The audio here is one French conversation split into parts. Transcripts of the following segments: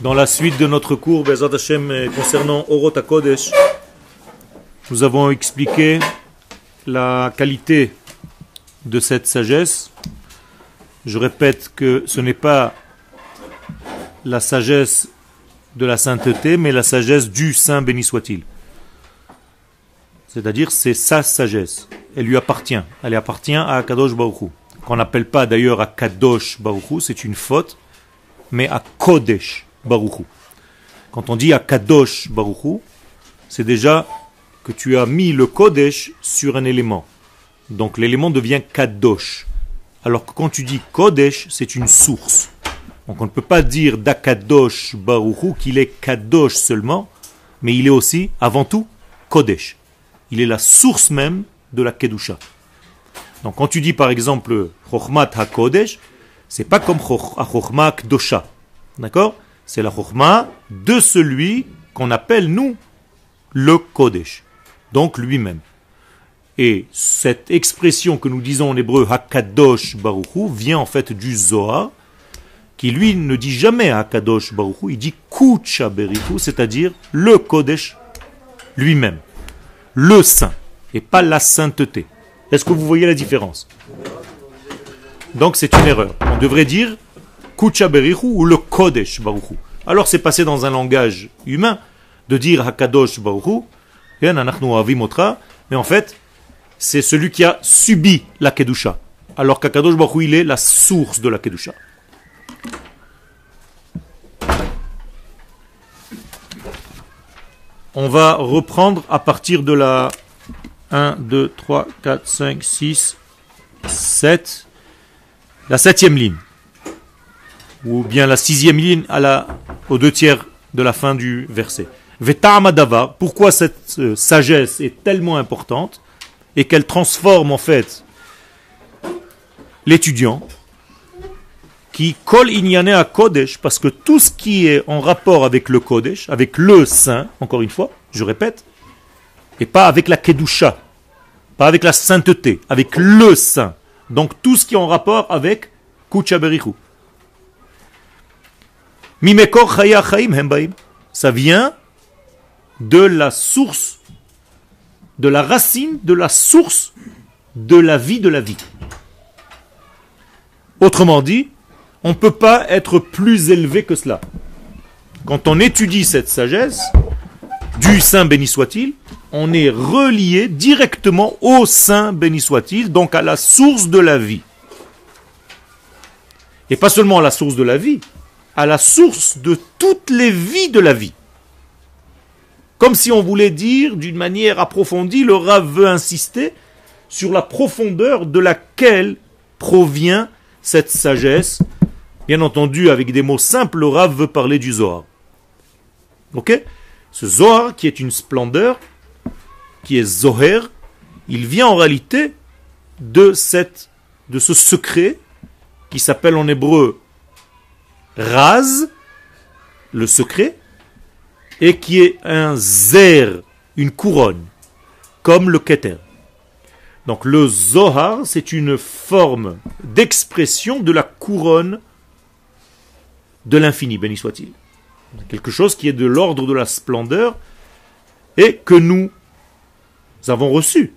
Dans la suite de notre cours Bezat Hashem, euh, concernant Orot Kodesh, nous avons expliqué la qualité de cette sagesse. Je répète que ce n'est pas la sagesse de la sainteté, mais la sagesse du Saint béni soit-il. C'est-à-dire, c'est sa sagesse. Elle lui appartient. Elle appartient à Kadosh Baruch Qu'on n'appelle pas d'ailleurs à Kadosh Baruch c'est une faute, mais à Kodesh Baruchou. Quand on dit à Kadosh Baruchou, c'est déjà que tu as mis le Kodesh sur un élément. Donc l'élément devient Kadosh. Alors que quand tu dis Kodesh, c'est une source. Donc on ne peut pas dire d'Akadosh Baruchou qu'il est Kadosh seulement, mais il est aussi, avant tout, Kodesh. Il est la source même de la Kedusha. Donc quand tu dis par exemple Chochmat HaKodesh, c'est pas comme Chochmat Kdosha. D'accord? C'est la chokma de celui qu'on appelle, nous, le Kodesh. Donc lui-même. Et cette expression que nous disons en hébreu Hakadosh Baruchu vient en fait du Zohar, qui lui ne dit jamais Hakadosh Baruchu, il dit Kucha Berichu, c'est-à-dire le Kodesh lui-même. Le saint, et pas la sainteté. Est-ce que vous voyez la différence? Donc c'est une erreur. On devrait dire Kucha ou le Kodesh Baruchu. Alors c'est passé dans un langage humain de dire Hakadosh Baruchu, mais en fait, c'est celui qui a subi la Kedusha. Alors qu'Akadosh Baruch il est la source de la Kedusha. On va reprendre à partir de la 1, 2, 3, 4, 5, 6, 7, la septième ligne ou bien la sixième ligne à la, aux deux tiers de la fin du verset. Veta'amadava, pourquoi cette euh, sagesse est tellement importante et qu'elle transforme en fait l'étudiant qui colle inyane à Kodesh, parce que tout ce qui est en rapport avec le Kodesh, avec le Saint, encore une fois, je répète, et pas avec la Kedusha, pas avec la sainteté, avec le Saint. Donc tout ce qui est en rapport avec Kuchaberichu. Ça vient de la source, de la racine, de la source de la vie de la vie. Autrement dit, on ne peut pas être plus élevé que cela. Quand on étudie cette sagesse, du Saint béni soit-il, on est relié directement au Saint béni soit-il, donc à la source de la vie. Et pas seulement à la source de la vie, à la source de toutes les vies de la vie. Comme si on voulait dire d'une manière approfondie, le Rav veut insister sur la profondeur de laquelle provient cette sagesse. Bien entendu, avec des mots simples, le Rav veut parler du Zohar. Ok? Ce Zohar qui est une splendeur, qui est Zoher, il vient en réalité de, cette, de ce secret qui s'appelle en hébreu rase, le secret, et qui est un zer, une couronne, comme le keter. Donc le Zohar, c'est une forme d'expression de la couronne de l'infini, béni soit-il. Quelque chose qui est de l'ordre de la splendeur et que nous avons reçu,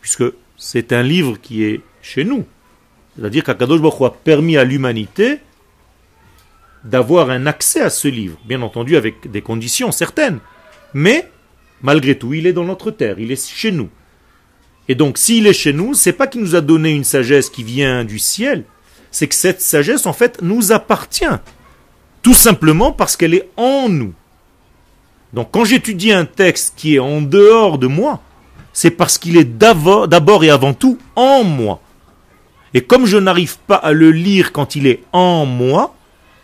puisque c'est un livre qui est chez nous. C'est-à-dire qu'Akadosh a permis à l'humanité d'avoir un accès à ce livre, bien entendu avec des conditions certaines, mais malgré tout, il est dans notre terre, il est chez nous. Et donc, s'il est chez nous, c'est pas qu'il nous a donné une sagesse qui vient du ciel, c'est que cette sagesse, en fait, nous appartient. Tout simplement parce qu'elle est en nous. Donc, quand j'étudie un texte qui est en dehors de moi, c'est parce qu'il est d'abord et avant tout en moi. Et comme je n'arrive pas à le lire quand il est en moi,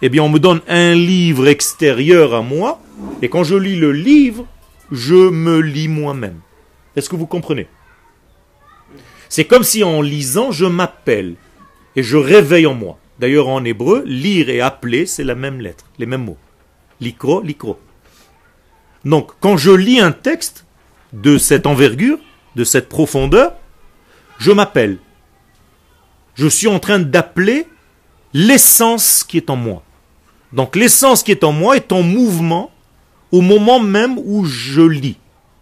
eh bien on me donne un livre extérieur à moi, et quand je lis le livre, je me lis moi-même. Est-ce que vous comprenez? C'est comme si en lisant, je m'appelle, et je réveille en moi. D'ailleurs en hébreu, lire et appeler, c'est la même lettre, les mêmes mots. Likro, likro. Donc quand je lis un texte de cette envergure, de cette profondeur, je m'appelle. Je suis en train d'appeler l'essence qui est en moi. Donc l'essence qui est en moi est en mouvement au moment même où je lis.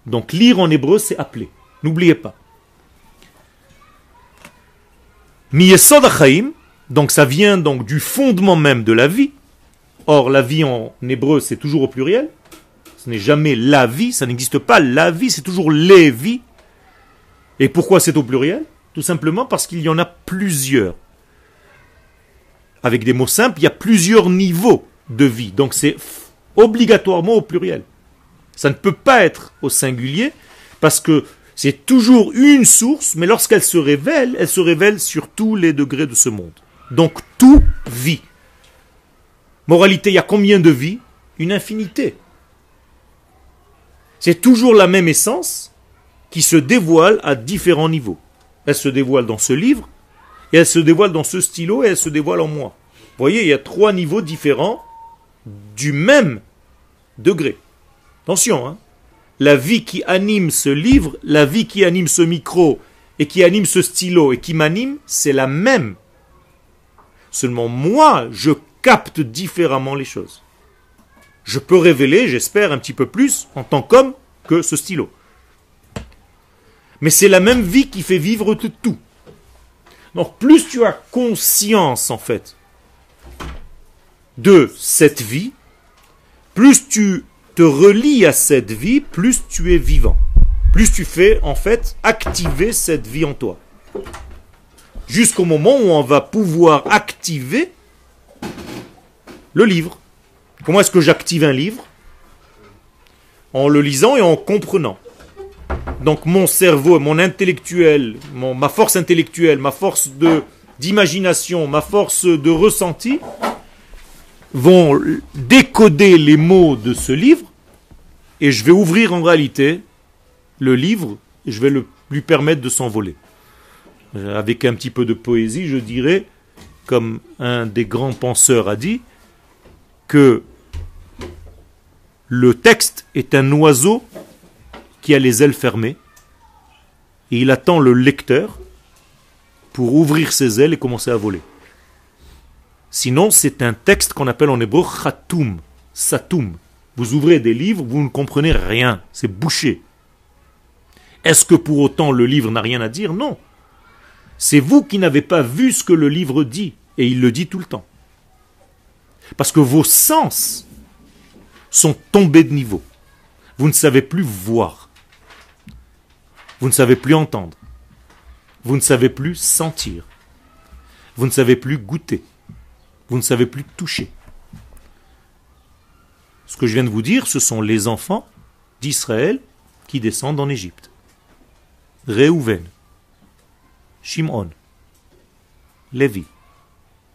Donc lire en hébreu, c'est appeler. N'oubliez pas. Miyesod donc ça vient donc du fondement même de la vie. Or, la vie en hébreu, c'est toujours au pluriel. Ce n'est jamais la vie, ça n'existe pas la vie, c'est toujours les vies. Et pourquoi c'est au pluriel? Tout simplement parce qu'il y en a plusieurs. Avec des mots simples, il y a plusieurs niveaux de vie. Donc c'est obligatoirement au pluriel. Ça ne peut pas être au singulier parce que c'est toujours une source, mais lorsqu'elle se révèle, elle se révèle sur tous les degrés de ce monde. Donc tout vit. Moralité, il y a combien de vies? Une infinité. C'est toujours la même essence qui se dévoile à différents niveaux. Elle se dévoile dans ce livre, et elle se dévoile dans ce stylo, et elle se dévoile en moi. Vous voyez, il y a trois niveaux différents du même degré. Attention, hein. la vie qui anime ce livre, la vie qui anime ce micro, et qui anime ce stylo, et qui m'anime, c'est la même. Seulement moi, je capte différemment les choses. Je peux révéler, j'espère, un petit peu plus en tant qu'homme que ce stylo. Mais c'est la même vie qui fait vivre tout. Donc plus tu as conscience, en fait, de cette vie, plus tu te relis à cette vie, plus tu es vivant. Plus tu fais, en fait, activer cette vie en toi jusqu'au moment où on va pouvoir activer le livre. Comment est-ce que j'active un livre? En le lisant et en comprenant. Donc mon cerveau, mon intellectuel, ma force intellectuelle, ma force d'imagination, ma force de ressenti vont décoder les mots de ce livre et je vais ouvrir en réalité le livre et je vais lui permettre de s'envoler. Avec un petit peu de poésie, je dirais, comme un des grands penseurs a dit, que le texte est un oiseau qui a les ailes fermées et il attend le lecteur pour ouvrir ses ailes et commencer à voler. Sinon, c'est un texte qu'on appelle en hébreu khatoum, satoum. Vous ouvrez des livres, vous ne comprenez rien, c'est bouché. Est-ce que pour autant le livre n'a rien à dire? Non. C'est vous qui n'avez pas vu ce que le livre dit, et il le dit tout le temps. Parce que vos sens sont tombés de niveau. Vous ne savez plus voir. Vous ne savez plus entendre. Vous ne savez plus sentir. Vous ne savez plus goûter. Vous ne savez plus toucher. Ce que je viens de vous dire, ce sont les enfants d'Israël qui descendent en Égypte. Réhouven, Shimon, Lévi,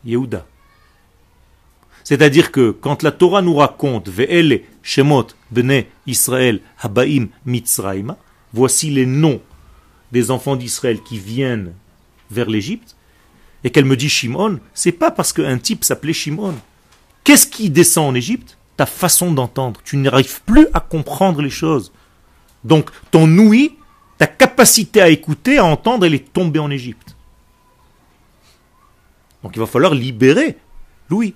Yehuda. C'est-à-dire que quand la Torah nous raconte Ve'ele Shemot Bene Israël Habaim Mitzraïma, voici les noms des enfants d'Israël qui viennent vers l'Égypte, et qu'elle me dit Shimon, c'est pas parce qu'un type s'appelait Shimon. Qu'est-ce qui descend en Égypte? Ta façon d'entendre. Tu n'arrives plus à comprendre les choses. Donc ton ouïe ta capacité à écouter, à entendre, elle est tombée en Égypte. Donc il va falloir libérer l'ouïe.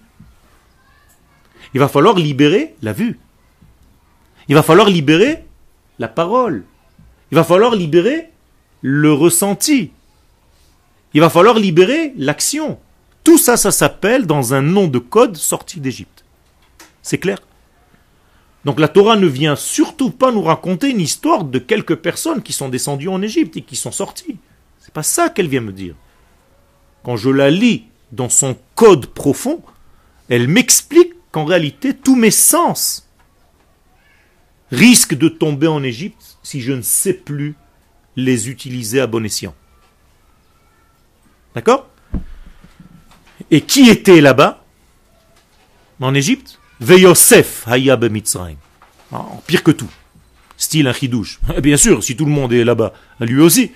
Il va falloir libérer la vue. Il va falloir libérer la parole. Il va falloir libérer le ressenti. Il va falloir libérer l'action. Tout ça, ça s'appelle dans un nom de code sorti d'Égypte. C'est clair? Donc la Torah ne vient surtout pas nous raconter une histoire de quelques personnes qui sont descendues en Égypte et qui sont sorties. C'est pas ça qu'elle vient me dire. Quand je la lis dans son code profond, elle m'explique qu'en réalité tous mes sens risquent de tomber en Égypte si je ne sais plus les utiliser à bon escient. D'accord? Et qui était là-bas? En Égypte? Veyosef haya Mitzrayim. Ah, pire que tout. Style un chidouche. Bien sûr, si tout le monde est là-bas, lui aussi.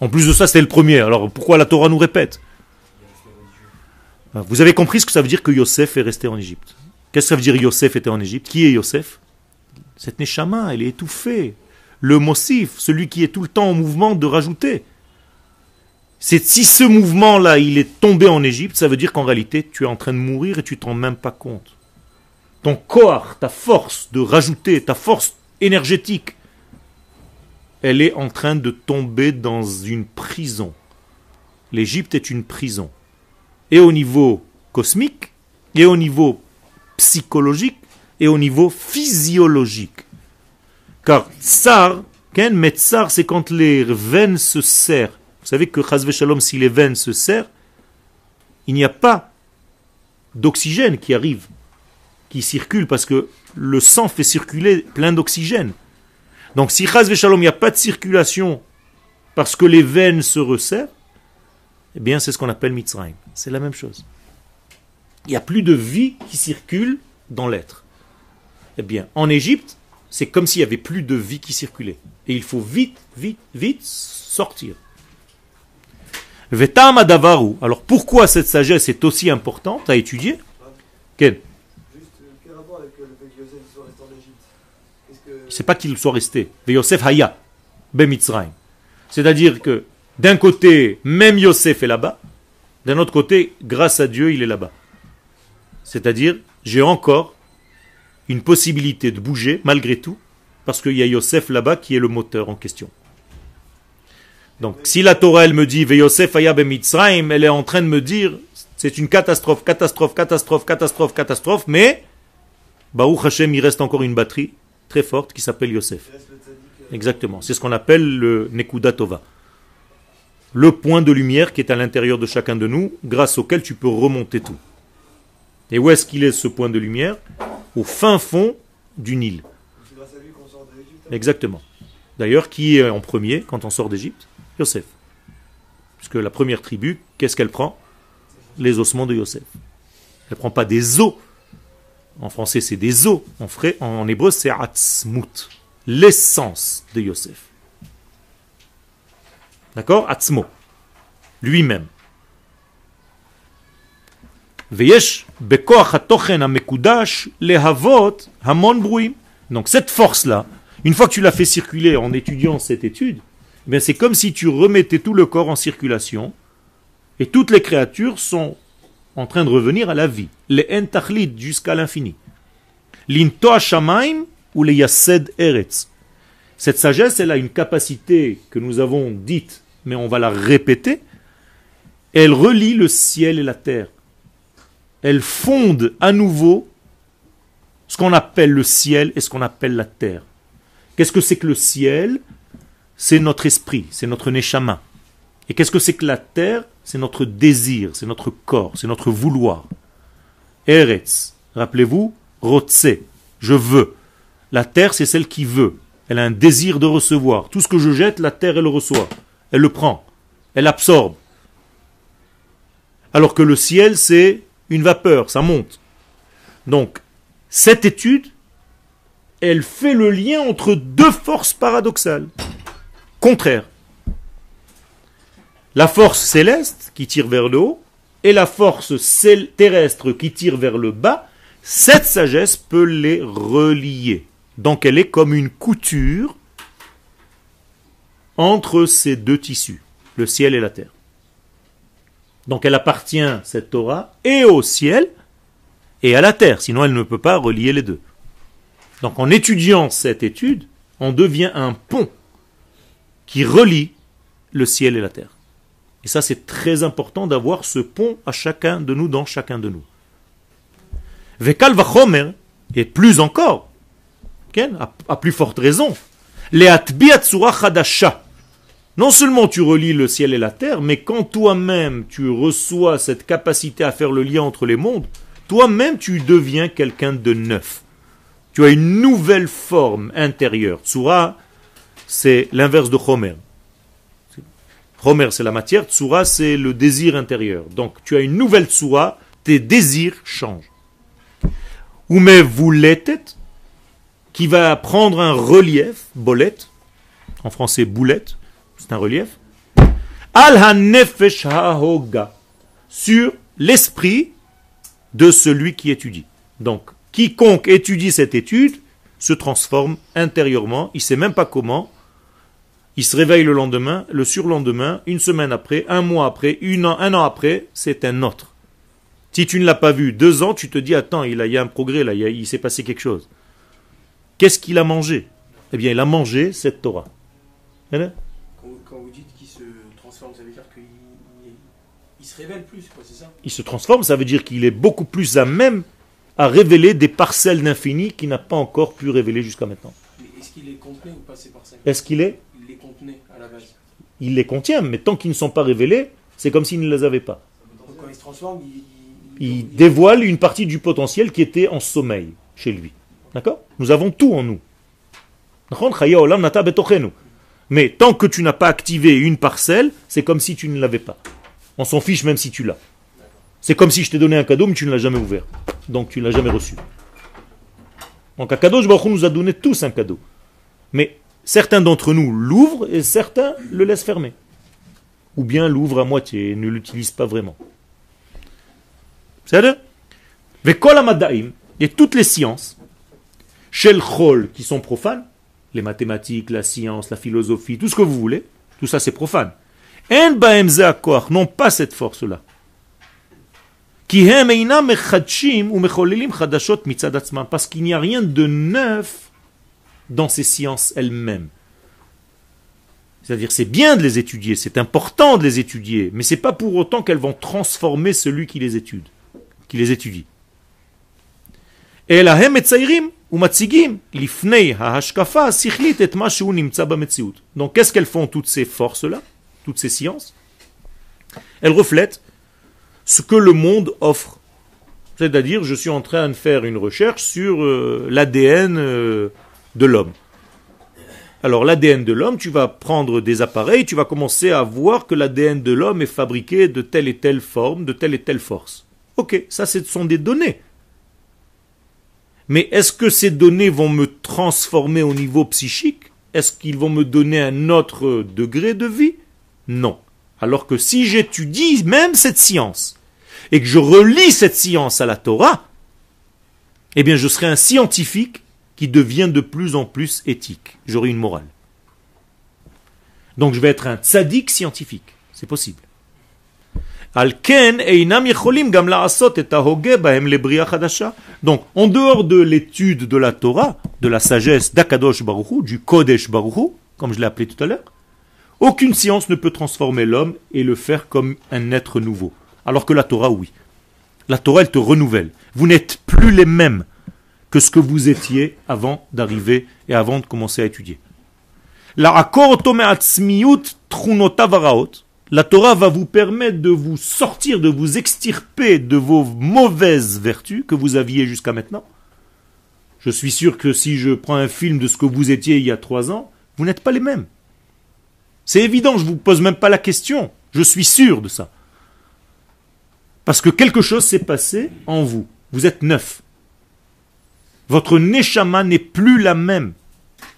En plus de ça, c'était le premier. Alors pourquoi la Torah nous répète? Ah, Vous avez compris ce que ça veut dire que Yosef est resté en Égypte? Qu'est-ce que ça veut dire Yosef était en Égypte? Qui est Yosef? Cette Neshama, elle est étouffée. Le Mossif, celui qui est tout le temps en mouvement de rajouter. Si ce mouvement-là, il est tombé en Égypte, ça veut dire qu'en réalité, tu es en train de mourir et tu t'en rends même pas compte. Ton corps, ta force de rajouter, ta force énergétique, elle est en train de tomber dans une prison. L'Égypte est une prison. Et au niveau cosmique, et au niveau psychologique, et au niveau physiologique. Car tsar, ken, tsar, c'est quand les veines se serrent. Vous savez que Chazve Shalom, si les veines se serrent, il n'y a pas d'oxygène qui arrive, qui circule, parce que le sang fait circuler plein d'oxygène. Donc si Chazve Shalom, il n'y a pas de circulation parce que les veines se resserrent, eh bien c'est ce qu'on appelle Mitzrayim. C'est la même chose. Il n'y a plus de vie qui circule dans l'être. Eh bien, en Égypte, c'est comme s'il n'y avait plus de vie qui circulait. Et il faut vite, vite, vite sortir. Vetam adavaru. Alors pourquoi cette sagesse est aussi importante à étudier Quel C'est pas qu'il soit resté. Yosef. C'est-à-dire que d'un côté, même Yosef est là-bas, d'un autre côté, grâce à Dieu, il est là-bas. C'est-à-dire, j'ai encore une possibilité de bouger malgré tout, parce qu'il y a Yosef là-bas qui est le moteur en question. Donc, si la Torah, elle me dit, Yosef Mitzrayim, elle est en train de me dire, c'est une catastrophe, catastrophe, catastrophe, catastrophe, catastrophe, mais, Baruch Hashem, il reste encore une batterie très forte qui s'appelle Yosef. Exactement. C'est ce qu'on appelle le Nekuda Tova. Le point de lumière qui est à l'intérieur de chacun de nous, grâce auquel tu peux remonter tout. Et où est-ce qu'il est ce point de lumière? Au fin fond du Nil. Exactement. D'ailleurs, qui est en premier quand on sort d'Égypte? Yosef. Puisque la première tribu, qu'est-ce qu'elle prend? Les ossements de Yosef. Elle ne prend pas des os. En français, c'est des os. En, en hébreu, c'est atzmut. L'essence de Yosef. D'accord? Atzmo. Lui-même. Donc cette force-là, une fois que tu l'as fait circuler en étudiant cette étude, eh c'est comme si tu remettais tout le corps en circulation et toutes les créatures sont en train de revenir à la vie. Les entachlid jusqu'à l'infini. Shamaim ou les eretz. Cette sagesse, elle a une capacité que nous avons dite, mais on va la répéter. Elle relie le ciel et la terre elle fonde à nouveau ce qu'on appelle le ciel et ce qu'on appelle la terre. Qu'est-ce que c'est que le ciel? C'est notre esprit, c'est notre neshama. Et qu'est-ce que c'est que la terre? C'est notre désir, c'est notre corps, c'est notre vouloir. Eretz, rappelez-vous, rotse, je veux. La terre, c'est celle qui veut. Elle a un désir de recevoir. Tout ce que je jette, la terre, elle le reçoit. Elle le prend. Elle absorbe. Alors que le ciel, c'est une vapeur, ça monte. Donc, cette étude, elle fait le lien entre deux forces paradoxales, contraires. La force céleste qui tire vers le haut et la force terrestre qui tire vers le bas, cette sagesse peut les relier. Donc elle est comme une couture entre ces deux tissus, le ciel et la terre. Donc elle appartient, cette Torah, et au ciel et à la terre, sinon elle ne peut pas relier les deux. Donc en étudiant cette étude, on devient un pont qui relie le ciel et la terre. Et ça c'est très important d'avoir ce pont à chacun de nous, dans chacun de nous. Vekal vachomer, et plus encore, à plus forte raison, les chadasha, non seulement tu relis le ciel et la terre, mais quand toi-même tu reçois cette capacité à faire le lien entre les mondes, toi-même tu deviens quelqu'un de neuf. Tu as une nouvelle forme intérieure. Tsura, c'est l'inverse de Homer. Homer, c'est la matière, Tsura, c'est le désir intérieur. Donc tu as une nouvelle Tsura, tes désirs changent. Ou mais vous qui va prendre un relief, bolette, en français boulette, c'est un relief, al hanefesh hahoga, sur l'esprit de celui qui étudie. Donc, quiconque étudie cette étude se transforme intérieurement, il ne sait même pas comment, Il se réveille le lendemain, le surlendemain, une semaine après, un mois après, un an après, c'est un autre. Si tu ne l'as pas vu deux ans, tu te dis attends, il, y a un progrès là, il, s'est passé quelque chose. Qu'est-ce qu'il a mangé? Eh bien, il a mangé cette Torah. Se révèle plus, c'est ça Il se transforme, ça veut dire qu'il est beaucoup plus à même à révéler des parcelles d'infini qu'il n'a pas encore pu révéler jusqu'à maintenant. est-ce qu'il les contenait ou pas ces parcelles? Est-ce qu'il est? Il les contenait à la base. Il les contient, mais tant qu'ils ne sont pas révélés, c'est comme s'il ne les avait pas. quand il se transforme, il il dévoile une partie du potentiel qui était en sommeil chez lui. D'accord? Nous avons tout en nous. Mais tant que tu n'as pas activé une parcelle, c'est comme si tu ne l'avais pas. On s'en fiche même si tu l'as. C'est comme si je t'ai donné un cadeau, mais tu ne l'as jamais ouvert. Donc tu ne l'as jamais reçu. Donc un cadeau, nous a donné tous un cadeau. Mais certains d'entre nous l'ouvrent et certains le laissent fermer. Ou bien l'ouvrent à moitié et ne l'utilisent pas vraiment. C'est-à-dire et toutes les sciences, Shel Chol, qui sont profanes, les mathématiques, la science, la philosophie, tout ce que vous voulez, tout ça c'est profane. N'ont pas cette force-là. Parce qu'il n'y a rien de neuf dans ces sciences elles-mêmes. C'est-à-dire c'est bien de les étudier, c'est important de les étudier, mais c'est pas pour autant qu'elles vont transformer celui qui les étudie qui les étudie. Donc qu'est-ce qu'elles font toutes ces forces-là, toutes ces sciences Elles reflètent ce que le monde offre. C'est-à-dire, je suis en train de faire une recherche sur euh, l'ADN euh, de l'homme. Alors l'ADN de l'homme, tu vas prendre des appareils, tu vas commencer à voir que l'ADN de l'homme est fabriqué de telle et telle forme, de telle et telle force. Ok, ça ce sont des données. Mais est-ce que ces données vont me transformer au niveau psychique? Est-ce qu'ils vont me donner un autre degré de vie? Non. Alors que si j'étudie même cette science et que je relis cette science à la Torah, eh bien je serai un scientifique qui devient de plus en plus éthique. J'aurai une morale. Donc je vais être un tzaddik scientifique. C'est possible. Donc, en dehors de l'étude de la Torah, de la sagesse d'Akadosh Baruchu, du Kodesh Baruchu, comme je l'ai appelé tout à l'heure, aucune science ne peut transformer l'homme et le faire comme un être nouveau. Alors que la Torah, oui. La Torah, elle te renouvelle. Vous n'êtes plus les mêmes que ce que vous étiez avant d'arriver et avant de commencer à étudier. La la Torah va vous permettre de vous sortir, de vous extirper de vos mauvaises vertus que vous aviez jusqu'à maintenant. Je suis sûr que si je prends un film de ce que vous étiez il y a trois ans, vous n'êtes pas les mêmes. C'est évident, je ne vous pose même pas la question. Je suis sûr de ça. Parce que quelque chose s'est passé en vous. Vous êtes neuf. Votre neshama n'est plus la même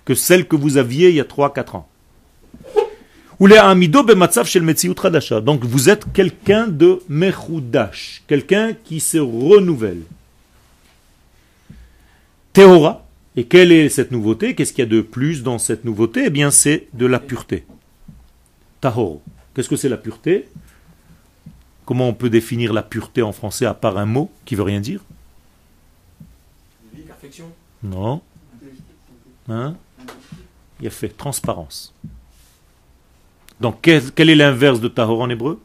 que celle que vous aviez il y a trois, quatre ans. Donc vous êtes quelqu'un de mechoudash, quelqu'un qui se renouvelle. Théora. Et quelle est cette nouveauté? Qu'est-ce qu'il y a de plus dans cette nouveauté? Eh bien, c'est de la pureté. Tahor. Qu'est-ce que c'est la pureté? Comment on peut définir la pureté en français à part un mot qui veut rien dire? Non. Hein? Il a fait transparence. Donc quel, est l'inverse de tahor en hébreu?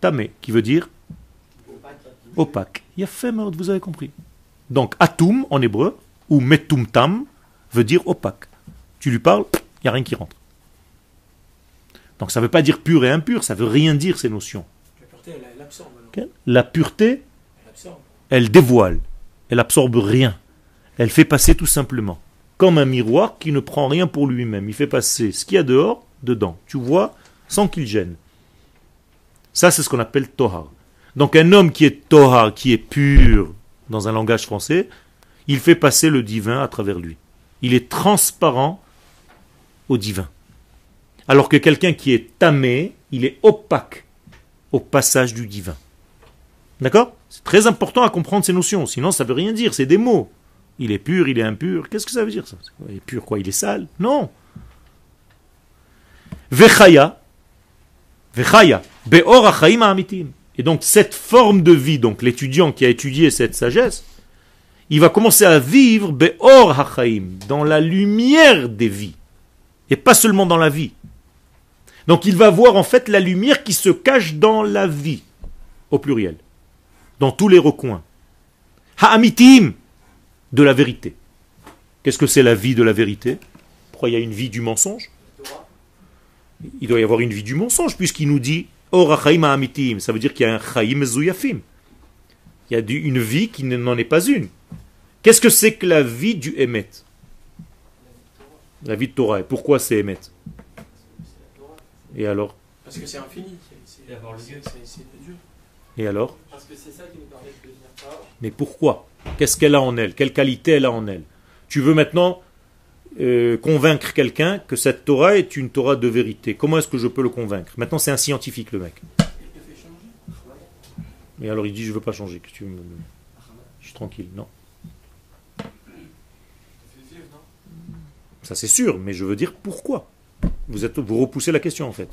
Tamé, qui veut dire? Opaque. Il y a fait, vous avez compris. Donc atum en hébreu, ou metumtam, veut dire opaque. Tu lui parles, il n'y a rien qui rentre. Donc ça ne veut pas dire pur et impur, ça ne veut rien dire ces notions. La pureté, elle, absorbe. La pureté, elle dévoile, elle absorbe rien. Elle fait passer tout simplement. Comme un miroir qui ne prend rien pour lui-même. Il fait passer ce qu'il y a dehors dedans. Tu vois, sans qu'il gêne. Ça, c'est ce qu'on appelle Tohar. Donc un homme qui est Tohar, qui est pur dans un langage français, il fait passer le divin à travers lui. Il est transparent au divin. Alors que quelqu'un qui est tamé, il est opaque au passage du divin. D'accord? C'est très important à comprendre ces notions, sinon ça ne veut rien dire, c'est des mots. Il est pur, il est impur, qu'est-ce que ça veut dire ça? Il est pur quoi? Il est sale? Non Vechaya, Vechaya, Beor Achaim Amitim. Et donc cette forme de vie, donc l'étudiant qui a étudié cette sagesse, il va commencer à vivre Beor Hachaim, dans la lumière des vies, et pas seulement dans la vie. Donc il va voir en fait la lumière qui se cache dans la vie, au pluriel, dans tous les recoins. Ha'amitim, de la vérité. Qu'est-ce que c'est la vie de la vérité? Pourquoi il y a une vie du mensonge? Il doit y avoir une vie du mensonge, puisqu'il nous dit Orachaim ha'amitim, ça veut dire qu'il y a un chaim zuyafim. Il y a une vie qui n'en est pas une. Qu'est-ce que c'est que la vie du Emet La vie de Torah. Et pourquoi c'est Emet Et alors Parce que c'est infini. C'est Dieu. Et alors Parce que c'est ça qui nous permet de devenir Mais pourquoi? Qu'est-ce qu'elle a en elle? Quelle qualité elle a en elle? Tu veux maintenant euh, convaincre quelqu'un que cette Torah est une Torah de vérité. Comment est-ce que je peux le convaincre? Maintenant, c'est un scientifique, le mec. Et alors, il dit, je veux pas changer. Que tu Je suis tranquille. Non? Ça, c'est sûr, mais je veux dire pourquoi. Vous, êtes, vous repoussez la question, en fait.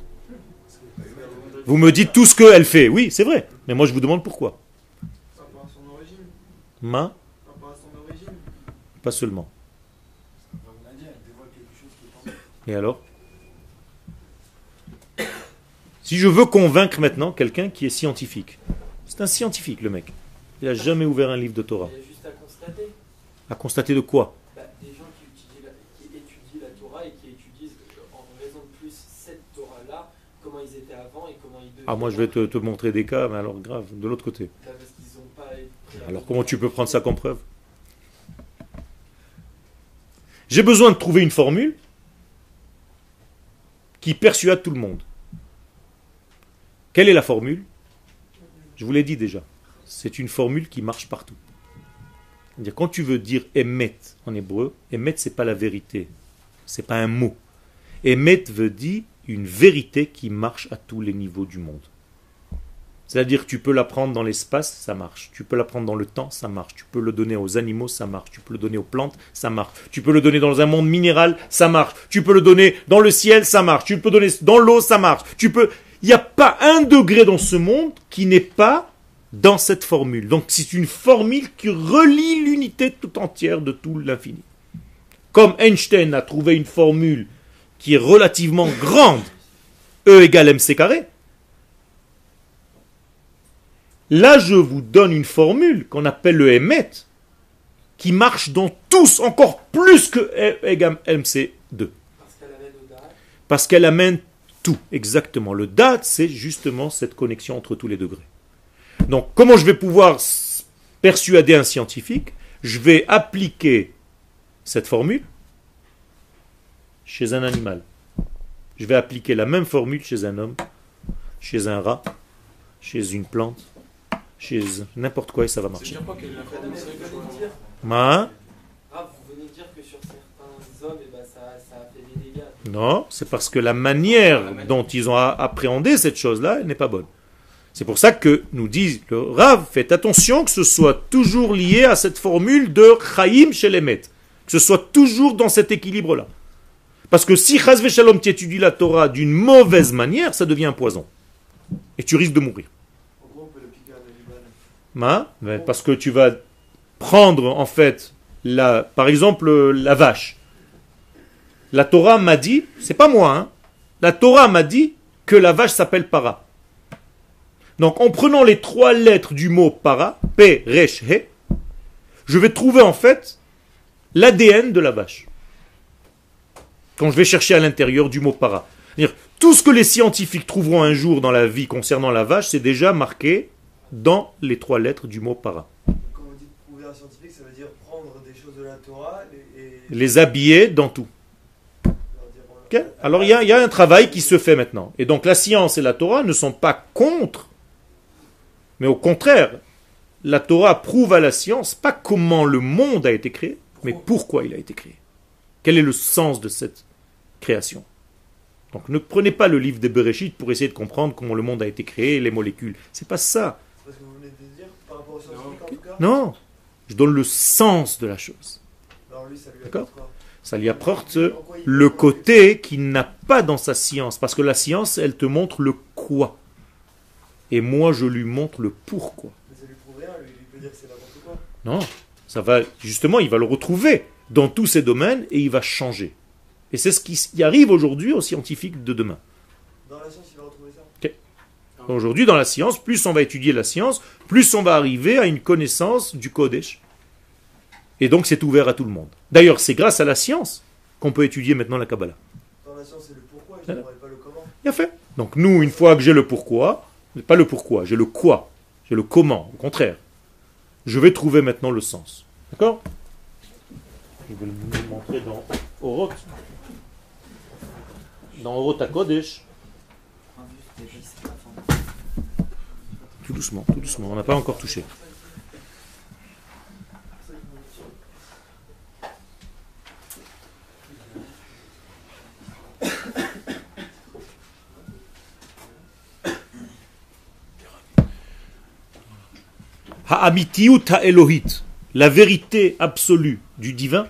Vous me dites tout ce qu'elle fait. Oui, c'est vrai. Mais moi, je vous demande pourquoi. Ma? Pas seulement. Et alors? Si je veux convaincre maintenant quelqu'un qui est scientifique, c'est un scientifique le mec. Il n'a jamais ouvert un livre de Torah. Il a juste à constater. À constater de quoi bah, Des gens qui, la, étudient la Torah et qui étudient en raison de plus cette Torah-là, comment ils étaient avant et comment ils deviennent. Ah, moi je vais te, montrer des cas, mais alors grave, de l'autre côté. Alors comment tu peux prendre ça comme preuve? J'ai besoin de trouver une formule qui persuade tout le monde. Quelle est la formule? Je vous l'ai dit déjà. C'est une formule qui marche partout. quand tu veux dire émet en hébreu, émet c'est pas la vérité, c'est pas un mot. Émet veut dire une vérité qui marche à tous les niveaux du monde. C'est-à-dire tu peux l'apprendre dans l'espace, ça marche. Tu peux l'apprendre dans le temps, ça marche. Tu peux le donner aux animaux, ça marche. Tu peux le donner aux plantes, ça marche. Tu peux le donner dans un monde minéral, ça marche. Tu peux le donner dans le ciel, ça marche. Tu peux le donner dans l'eau, ça marche. Tu peux. Il n'y a pas un degré dans ce monde qui n'est pas dans cette formule. Donc c'est une formule qui relie l'unité tout entière de tout l'infini. Comme Einstein a trouvé une formule qui est relativement grande, E égale mc carré, Là, je vous donne une formule qu'on appelle le Emet, qui marche dans tous encore plus que MC2. Parce qu'elle amène tout, exactement. Le date, c'est justement cette connexion entre tous les degrés. Donc, comment je vais pouvoir persuader un scientifique? Je vais appliquer cette formule chez un animal. Je vais appliquer la même formule chez un homme, chez un rat, chez une plante, chez n'importe quoi et ça va marcher. Non, c'est parce que la manière dont ils ont appréhendé cette chose-là, elle n'est pas bonne. C'est pour ça que nous dit le Rav, faites attention que ce soit toujours lié à cette formule de Chaim chez les maîtres. Que ce soit toujours dans cet équilibre-là. Parce que si Chaz Shalom tu étudies la Torah d'une mauvaise manière, ça devient un poison. Et tu risques de mourir. Parce que tu vas prendre en fait, la, par exemple, la vache. La Torah m'a dit, c'est pas moi, hein, la Torah m'a dit que la vache s'appelle para. Donc en prenant les trois lettres du mot para, P, Resh, He, je vais trouver en fait l'ADN de la vache. Quand je vais chercher à l'intérieur du mot para. Tout ce que les scientifiques trouveront un jour dans la vie concernant la vache, c'est déjà marqué dans les trois lettres du mot para. Quand vous dites prouver un scientifique, ça veut dire prendre des choses de la Torah et... Les habiller dans tout. Alors il y, a, il y, a un travail qui se fait maintenant. Et donc la science et la Torah ne sont pas contre, mais au contraire, la Torah prouve à la science pas comment le monde a été créé, mais pourquoi il a été créé. Quel est le sens de cette création Donc ne prenez pas le livre des Bereshit pour essayer de comprendre comment le monde a été créé, les molécules. C'est pas ça. Non, je donne le sens de la chose. D'accord Ça lui apporte le côté qu'il n'a pas dans sa science. Parce que la science, elle te montre le quoi. Et moi, je lui montre le pourquoi. Mais ça lui prouve rien, lui, il peut dire que c'est n'importe quoi. Non, ça va justement, il va le retrouver dans tous ces domaines et il va changer. Et c'est ce qui arrive aujourd'hui aux scientifiques de demain. Dans la science, il va retrouver ça. Aujourd'hui, dans la science, plus on va étudier la science, plus on va arriver à une connaissance du Kodesh. Et donc, c'est ouvert à tout le monde. D'ailleurs, c'est grâce à la science qu'on peut étudier maintenant la Kabbalah. Dans la science, c'est le pourquoi, je Voilà. pas le comment. Bien fait. Donc, nous, une fois que j'ai le pourquoi, pas le pourquoi, j'ai le quoi, j'ai le comment, au contraire. Je vais trouver maintenant le sens. D'accord? Je vais le montrer dans Oroth. Dans Oroth à Kodesh. Tout doucement, tout doucement, on n'a pas encore touché. Ha'elohit, la vérité absolue du divin,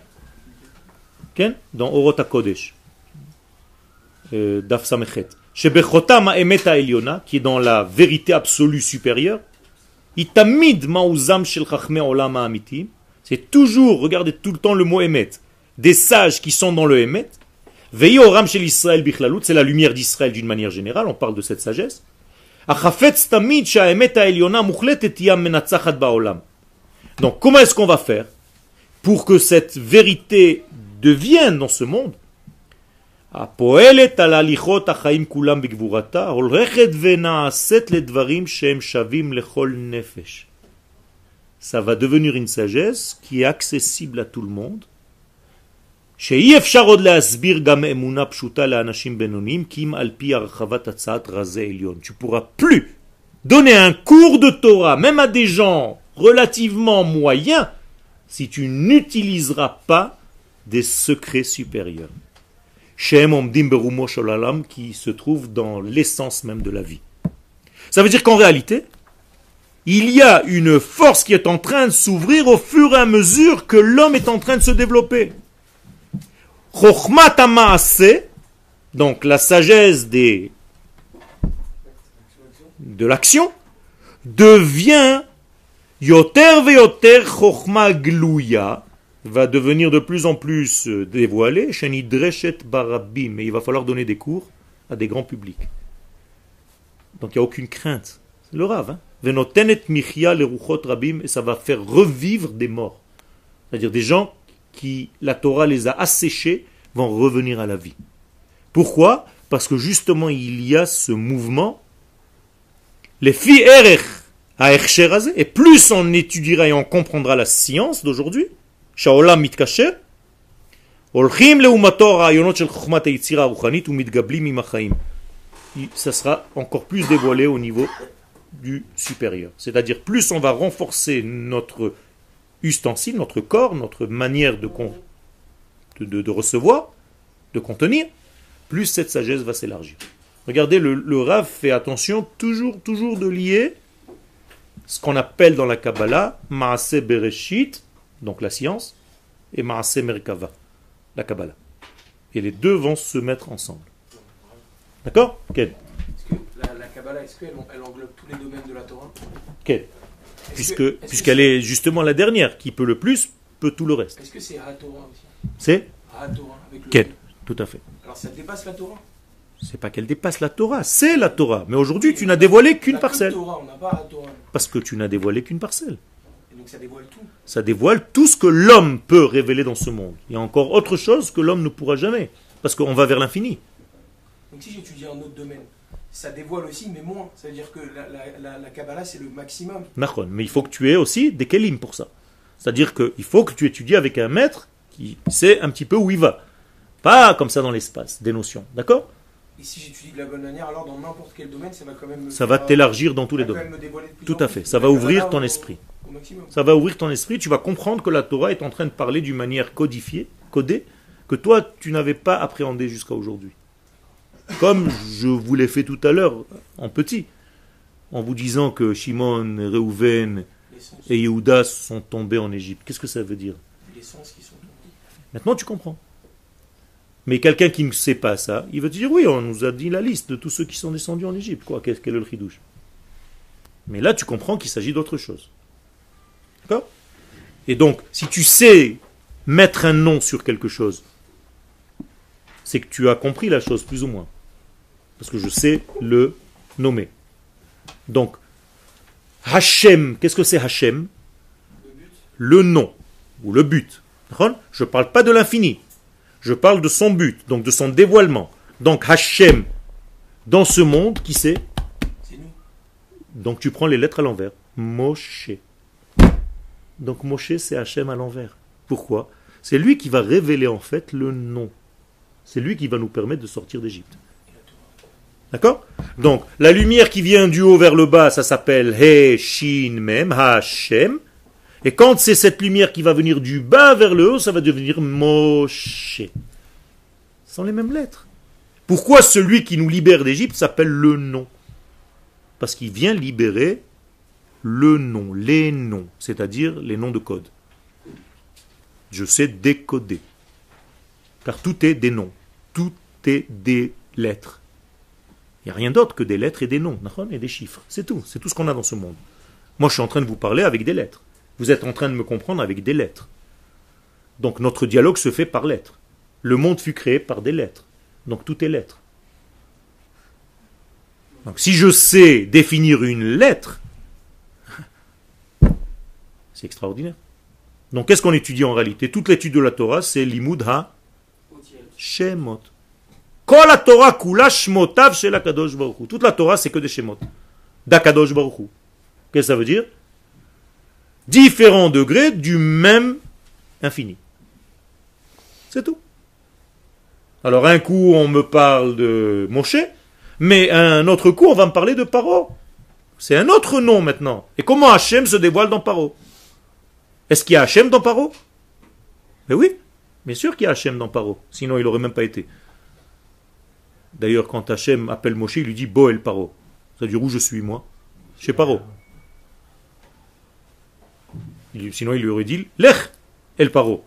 dans Orot HaKodesh, euh, euh, Daf Samechet. Shebechotam Emet Eliona, qui est dans la vérité absolue supérieure, Itamid Maouzam Shel Chachme Olam Amitim, c'est toujours, regardez tout le temps le mot Emet, des sages qui sont dans le Emet, Veioram Shel Israël Bichlalut, c'est la lumière d'Israël d'une manière générale, on parle de cette sagesse. Achafetz Tamid Shaemet Eliona Muchletet Yam Menatzachat Baolam. Donc comment est-ce qu'on va faire pour que cette vérité devienne dans ce monde הפועלת על הליכות החיים כולם בגבורתה, הולכת ונעשית לדברים שהם שווים לכל נפש. Ça va devenir une sagesse qui est accessible à tout le monde, שאי אפשר עוד להסביר גם אמונה פשוטה לאנשים בינוניים, כי אם על פי הרחבת הצעת רזי עליון. Tu pourras plus donner un cours de Torah, même à des gens relativement moyens, si tu n'utiliseras pas des secrets supérieurs. Shem omdim sholalam, qui se trouve dans l'essence même de la vie. Ça veut dire qu'en réalité, il y a une force qui est en train de s'ouvrir au fur et à mesure que l'homme est en train de se développer. Donc la sagesse des, de l'action, devient yoter veyoter chokhma glouya, va devenir de plus en plus euh, dévoilé, shenidreshet barabim, mais il va falloir donner des cours à des grands publics. Donc il n'y a aucune crainte. C'est le rave. Hein? Michya leruchot rabim, et ça va faire revivre des morts. C'est-à-dire des gens qui, la Torah les a asséchés, vont revenir à la vie. Pourquoi? Parce que justement, il y a ce mouvement, les fi erech hazeh, et plus on étudiera et on comprendra la science d'aujourd'hui, שהעולם מתקשר, הולכים לעומתו הרעיונות של חוכמת היצירה הרוחנית ומתגבלים עם החיים. Ça sera encore plus dévoilé au niveau du supérieur. C'est-à-dire, plus on va renforcer notre ustensile, notre corps, notre manière de, con- de, de- de recevoir, de contenir, plus cette sagesse va s'élargir. Regardez, le, le Rav fait attention toujours, toujours de lier ce qu'on appelle dans la Kabbalah Maase Bereshit, donc la science, et Maase Merkava, la Kabbalah. Et les deux vont se mettre ensemble. D'accord? Quel? La, la Kabbalah, est-ce qu'elle elle englobe tous les domaines de la Torah? Quel? Puisque, puisqu'elle est justement la dernière, qui peut le plus, peut tout le reste. Est-ce que c'est Ha-Torah aussi? C'est? Ha-Torah Quel? Tout à fait. Alors ça dépasse la Torah? C'est pas qu'elle dépasse la Torah, c'est la Torah. Mais aujourd'hui, tu n'as dévoilé qu'une parcelle. Torah, on pas. Parce que tu n'as dévoilé qu'une parcelle. Ça dévoile tout. Ça dévoile tout ce que l'homme peut révéler dans ce monde. Il y a encore autre chose que l'homme ne pourra jamais. Parce qu'on va vers l'infini. Donc si j'étudie un autre domaine, ça dévoile aussi, mais moins. Ça veut dire que la, la, la, la Kabbalah, c'est le maximum. Mais il faut que tu aies aussi des kelim pour ça. C'est-à-dire qu'il faut que tu étudies avec un maître qui sait un petit peu où il va. Pas comme ça dans l'espace, des notions. D'accord? Et si j'étudie de la bonne manière, alors dans n'importe quel domaine, ça va quand même me Ça va t'élargir dans tous les domaines. Tout à fait. Ça va ouvrir ton esprit. Ça va ouvrir ton esprit. Tu vas comprendre que la Torah est en train de parler d'une manière codifiée, codée, que toi, tu n'avais pas appréhendé jusqu'à aujourd'hui. Comme je vous l'ai fait tout à l'heure, en petit, en vous disant que Shimon, Reuven et Yehuda sont tombés en Égypte. Qu'est-ce que ça veut dire? Les sens qui sont tombés. Maintenant, tu comprends. Mais quelqu'un qui ne sait pas ça, il va te dire oui, on nous a dit la liste de tous ceux qui sont descendus en Égypte. Quoi, qu'est-ce qu'est le chidouche Mais là, tu comprends qu'il s'agit d'autre chose. Et donc, si tu sais mettre un nom sur quelque chose, c'est que tu as compris la chose plus ou moins. Parce que je sais le nommer. Donc, Hachem, qu'est-ce que c'est Hachem? Le nom, ou le but. Je ne parle pas de l'infini. Je parle de son but, donc de son dévoilement. Donc Hachem, dans ce monde, qui c'est? C'est nous. Donc tu prends les lettres à l'envers. Moshe. Donc Moshe, c'est Hachem à l'envers. Pourquoi? C'est lui qui va révéler en fait le nom. C'est lui qui va nous permettre de sortir d'Égypte. D'accord? Donc, la lumière qui vient du haut vers le bas, ça s'appelle He, Shin, Mem, Hashem. Et quand c'est cette lumière qui va venir du bas vers le haut, ça va devenir Moshe. Sont les mêmes lettres. Pourquoi celui qui nous libère d'Égypte s'appelle le nom? Parce qu'il vient libérer le nom, les noms, c'est-à-dire les noms de code. Je sais décoder. Car tout est des noms. Tout est des lettres. Il n'y a rien d'autre que des lettres et des noms, et des chiffres. C'est tout. C'est tout ce qu'on a dans ce monde. Moi, je suis en train de vous parler avec des lettres. Vous êtes en train de me comprendre avec des lettres. Donc notre dialogue se fait par lettres. Le monde fut créé par des lettres. Donc tout est lettres. Donc si je sais définir une lettre, c'est extraordinaire. Donc qu'est-ce qu'on étudie en réalité? Toute l'étude de la Torah, c'est l'imoud ha. Shemot. Kol la Torah kula shmotav shel Hu. Toute la Torah, c'est que des Shemot. D'Akadosh Baruch. Qu'est-ce que ça veut dire? Différents degrés du même infini. C'est tout. Alors un coup, on me parle de Moshe, mais un autre coup, on va me parler de Paro. C'est un autre nom maintenant. Et comment Hachem se dévoile dans Paro? Est-ce qu'il y a Hachem dans Paro? Mais oui, bien sûr qu'il y a Hachem dans Paro. Sinon, il n'aurait même pas été. D'ailleurs, quand Hachem appelle Moshe, il lui dit Bo el Paro. C'est-à-dire où je suis moi? Chez Paro. Sinon, il lui aurait dit Lech el Paro.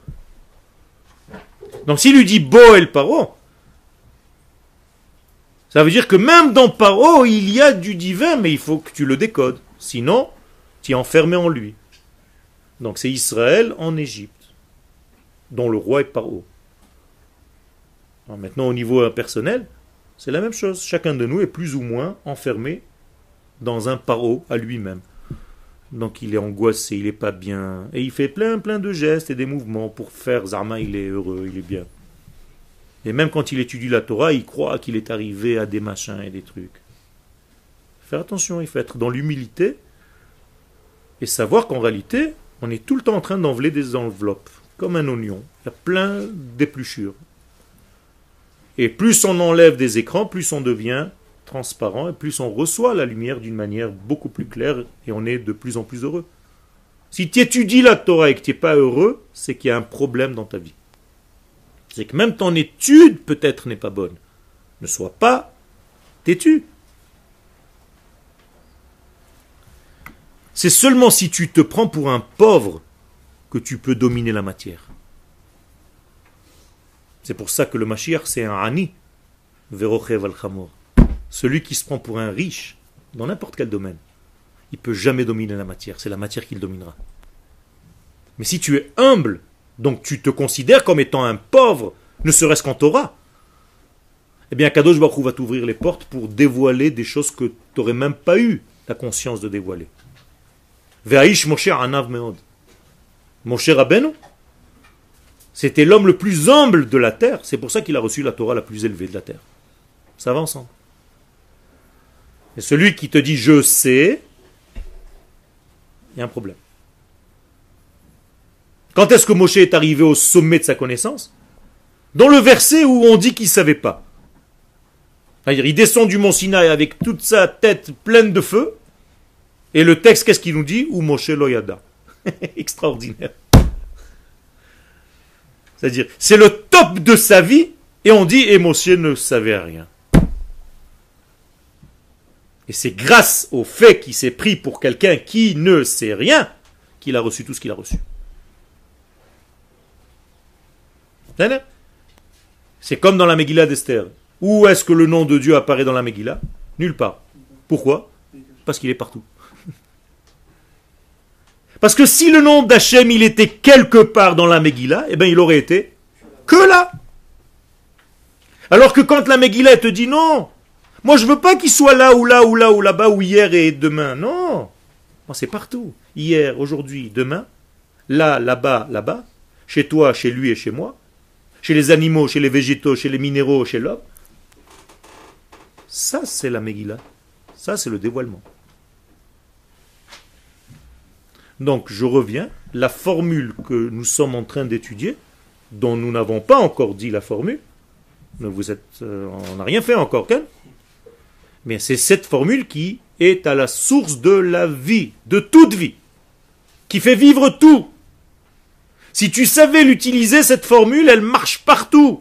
Donc, s'il lui dit Bo el Paro, ça veut dire que même dans Paro, il y a du divin, mais il faut que tu le décodes. Sinon, tu es enfermé en lui. Donc, c'est Israël en Égypte, dont le roi est Paro. Alors maintenant, au niveau personnel, c'est la même chose. Chacun de nous est plus ou moins enfermé dans un paro à lui-même. Donc il est angoissé, il n'est pas bien. Et il fait plein, plein de gestes et des mouvements pour faire Zarma, il est heureux, il est bien. Et même quand il étudie la Torah, il croit qu'il est arrivé à des machins et des trucs. Faire attention, il faut être dans l'humilité et savoir qu'en réalité, on est tout le temps en train d'enveler des enveloppes, comme un oignon. Il y a plein d'épluchures. Et plus on enlève des écrans, plus on devient transparent et plus on reçoit la lumière d'une manière beaucoup plus claire et on est de plus en plus heureux. Si tu étudies la Torah et que tu n'es pas heureux, c'est qu'il y a un problème dans ta vie. C'est que même ton étude peut-être n'est pas bonne. Ne sois pas têtu. C'est seulement si tu te prends pour un pauvre que tu peux dominer la matière. C'est pour ça que le Mashiach, c'est un Ani. Verochev al. Celui qui se prend pour un riche, dans n'importe quel domaine, il peut jamais dominer la matière. C'est la matière qui le dominera. Mais si tu es humble, donc tu te considères comme étant un pauvre, ne serait-ce qu'en Torah, eh bien Kadosh Baruch va t'ouvrir les portes pour dévoiler des choses que tu n'aurais même pas eu la conscience de dévoiler. Ve'aish Moshe Anav Meod. Moshe Rabbeinu, c'était l'homme le plus humble de la terre. C'est pour ça qu'il a reçu la Torah la plus élevée de la terre. Ça va ensemble. Et celui qui te dit je sais, il y a un problème. Quand est-ce que Moshe est arrivé au sommet de sa connaissance? Dans le verset où on dit qu'il ne savait pas. C'est-à-dire, il descend du mont Sinaï avec toute sa tête pleine de feu. Et le texte, qu'est-ce qu'il nous dit? Ou Moshe Loyada. Extraordinaire. C'est-à-dire, c'est le top de sa vie, et on dit, et Moshe ne savait rien. Et c'est grâce au fait qu'il s'est pris pour quelqu'un qui ne sait rien qu'il a reçu tout ce qu'il a reçu. C'est comme dans la Megillah d'Esther. Où est-ce que le nom de Dieu apparaît dans la Megillah? Nulle part. Pourquoi? Parce qu'il est partout. Parce que si le nom d'Hachem il était quelque part dans la Megillah, eh bien il aurait été que là. Alors que quand la Megillah te dit non, moi je veux pas qu'il soit là ou là ou là ou là-bas ou hier et demain. Non. Moi c'est partout. Hier, aujourd'hui, demain, là, là-bas, là-bas, chez toi, chez lui et chez moi, chez les animaux, chez les végétaux, chez les minéraux, chez l'homme. Ça c'est la Megillah. Ça c'est le dévoilement. Donc je reviens, la formule que nous sommes en train d'étudier, dont nous n'avons pas encore dit la formule, vous êtes, euh, on n'a rien fait encore, qu'elle mais c'est cette formule qui est à la source de la vie, de toute vie, qui fait vivre tout. Si tu savais l'utiliser, cette formule, elle marche partout.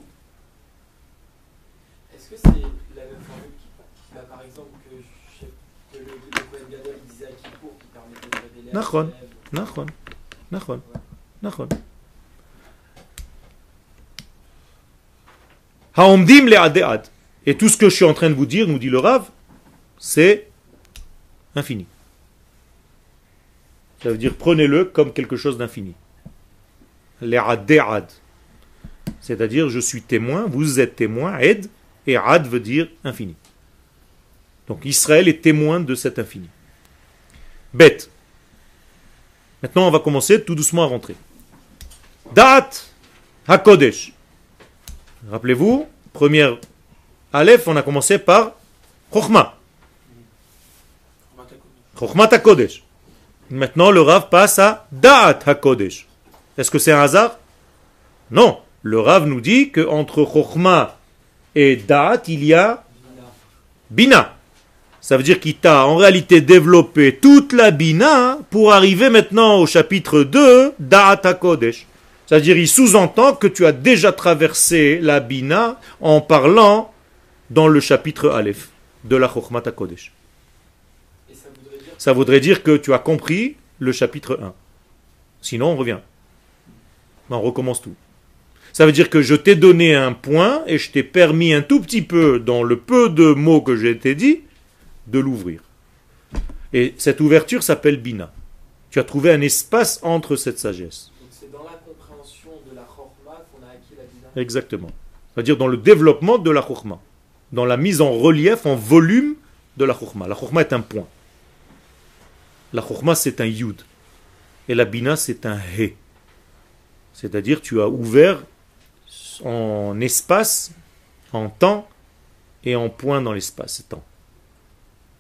Est-ce que c'est la même formule qui, bah, par exemple, que, je- que le, le Kohen Gadol il disait à Kippour qui permettait de révéler nachon, nachon. Haomdim le adead. Et tout ce que je suis en train de vous dire, nous dit le Rav, c'est infini. Ça veut dire prenez-le comme quelque chose d'infini. Le adead. C'est-à-dire je suis témoin, vous êtes témoin, ed, et ad veut dire infini. Donc Israël est témoin de cet infini. Bête. Maintenant, on va commencer tout doucement à rentrer. Dat HaKodesh. Rappelez-vous, première Aleph, on a commencé par Chochma. Chochmat HaKodesh. Maintenant, le Rav passe à Da'at HaKodesh. Est-ce que c'est un hasard? Non. Le Rav nous dit que entre Chochma et Da'at, il y a Bina. Ça veut dire qu'il t'a en réalité développé toute la Bina pour arriver maintenant au chapitre 2 Da'at HaKodesh. C'est-à-dire il sous-entend que tu as déjà traversé la Bina en parlant dans le chapitre Aleph de la Chokhmat HaKodesh. Et ça voudrait dire Ça voudrait dire que tu as compris le chapitre 1. Sinon, on revient. On recommence tout. Ça veut dire que je t'ai donné un point et je t'ai permis un tout petit peu, dans le peu de mots que j'ai été dit, de l'ouvrir. Et cette ouverture s'appelle Bina. Tu as trouvé un espace entre cette sagesse. c'est dans la compréhension de la Chorma qu'on a acquis la Bina. Exactement. C'est-à-dire dans le développement de la Chokhmah. Dans la mise en relief, en volume de la Chokhmah. La Chokhmah est un point. La Chokhmah, c'est un Yud. Et la Bina, c'est un He. C'est-à-dire tu as ouvert en espace, en temps et en point dans l'espace-temps.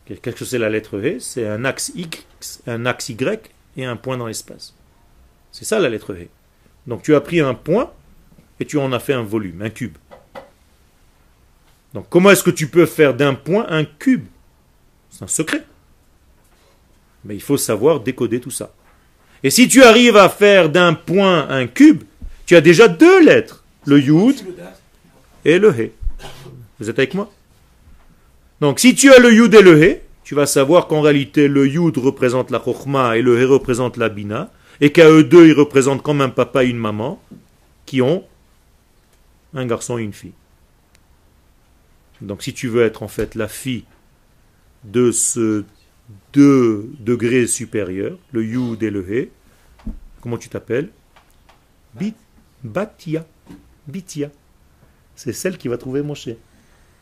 Qu'est-ce que c'est la lettre He C'est un axe X, un axe Y et un point dans l'espace. C'est ça la lettre He. Donc tu as pris un point et tu en as fait un volume, un cube. Donc comment est-ce que tu peux faire d'un point un cube? C'est un secret. Mais il faut savoir décoder tout ça. Et si tu arrives à faire d'un point un cube, tu as déjà deux lettres, le Yud et le He. Vous êtes avec moi? Donc si tu as le Yud et le He, tu vas savoir qu'en réalité le Yud représente la Chokhmah et le He représente la Bina, et qu'à eux deux ils représentent comme un papa et une maman qui ont un garçon et une fille. Donc si tu veux être en fait la fille de ce deux degrés supérieurs, le Yud et le He, comment tu t'appelles? Bit, Batia. Bitia. C'est celle qui va trouver Moshe.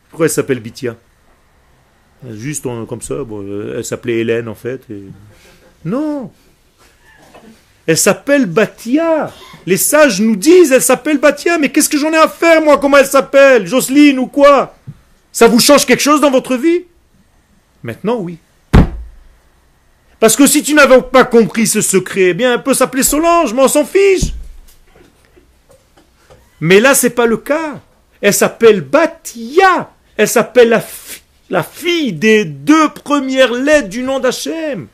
Pourquoi elle s'appelle Bitia? Juste comme ça, bon, euh, elle s'appelait Hélène en fait. Non Elle s'appelle Batia Les sages nous disent, elle s'appelle Batia, mais qu'est-ce que j'en ai à faire moi Comment elle s'appelle? Jocelyne ou quoi? Ça vous change quelque chose dans votre vie? Maintenant, oui. Parce que si tu n'avais pas compris ce secret, eh bien, elle peut s'appeler Solange, mais on s'en fiche. Mais là, c'est pas le cas. Elle s'appelle Batia. Elle s'appelle la, la fille des deux premières lettres du nom d'Hachem.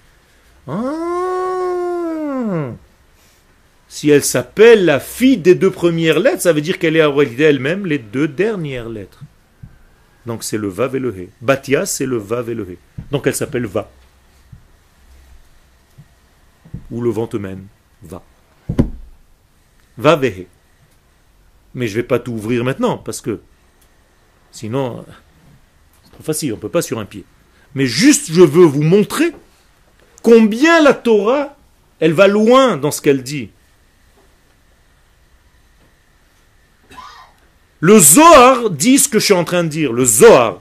Ah. Si elle s'appelle la fille des deux premières lettres, ça veut dire qu'elle est en réalité elle-même les deux dernières lettres. Donc c'est le Vav et le He. Batia, c'est le Vav et le He. Donc elle s'appelle Va. Où le vent mène. Va. Et He. Mais je vais pas tout ouvrir maintenant, parce que sinon, facile, on peut pas sur un pied. Mais juste, je veux vous montrer combien la Torah, elle va loin dans ce qu'elle dit. Le Zohar dit ce que je suis en train de dire. Le Zohar.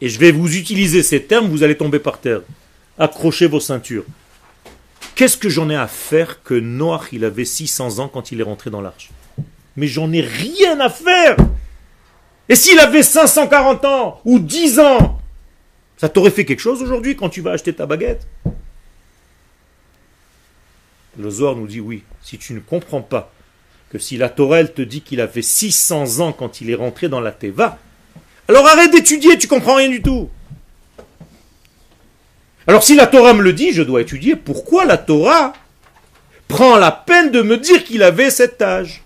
Et je vais vous utiliser ces termes, vous allez tomber par terre. Accrochez vos ceintures. Qu'est-ce que j'en ai à faire que Noach, il avait 600 ans quand il est rentré dans l'arche? Mais j'en ai rien à faire Et s'il avait 540 ans ou 10 ans Ça t'aurait fait quelque chose aujourd'hui quand tu vas acheter ta baguette? Le Zohar nous dit oui, si tu ne comprends pas que si la Torah te dit qu'il avait 600 ans quand il est rentré dans la Teva, alors arrête d'étudier, tu comprends rien du tout. Alors si la Torah me le dit, je dois étudier pourquoi la Torah prend la peine de me dire qu'il avait cet âge.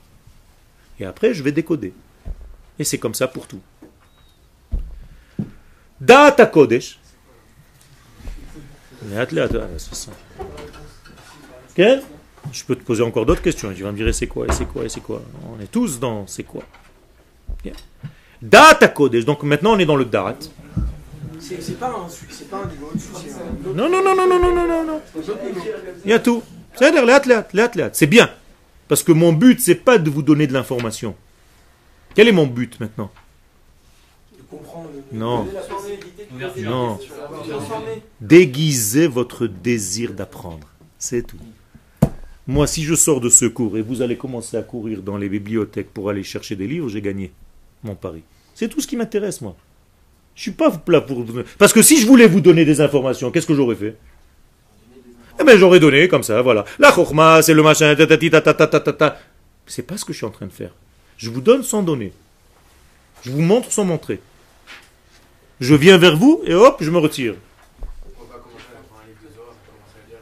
Et après, je vais décoder. Et c'est comme ça pour tout. Data Kodesh. Ah, okay. Je peux te poser encore d'autres questions. Tu vas me dire c'est quoi, et c'est quoi, et c'est quoi? On est tous dans c'est quoi. Okay. Data Kodesh. Donc maintenant on est dans le Darat. C'est pas, un Non, non, non, non, non, non, non, non. Il y a tout. C'est bien. Parce que mon but, c'est pas de vous donner de l'information. Quel est mon but maintenant de comprendre le Non. Non. Déguisez votre désir d'apprendre. C'est tout. Moi, si je sors de ce cours et vous allez commencer à courir dans les bibliothèques pour aller chercher des livres, j'ai gagné mon pari. C'est tout ce qui m'intéresse, moi. Je suis pas là pour... Parce que si je voulais vous donner des informations, qu'est-ce que j'aurais fait Eh bien, j'aurais donné comme ça, voilà. La chorma, c'est le machin, tatati, tatata, tatata. C'est pas ce que je suis en train de faire. Je vous donne sans donner. Je vous montre sans montrer. Je viens vers vous et hop, je me retire.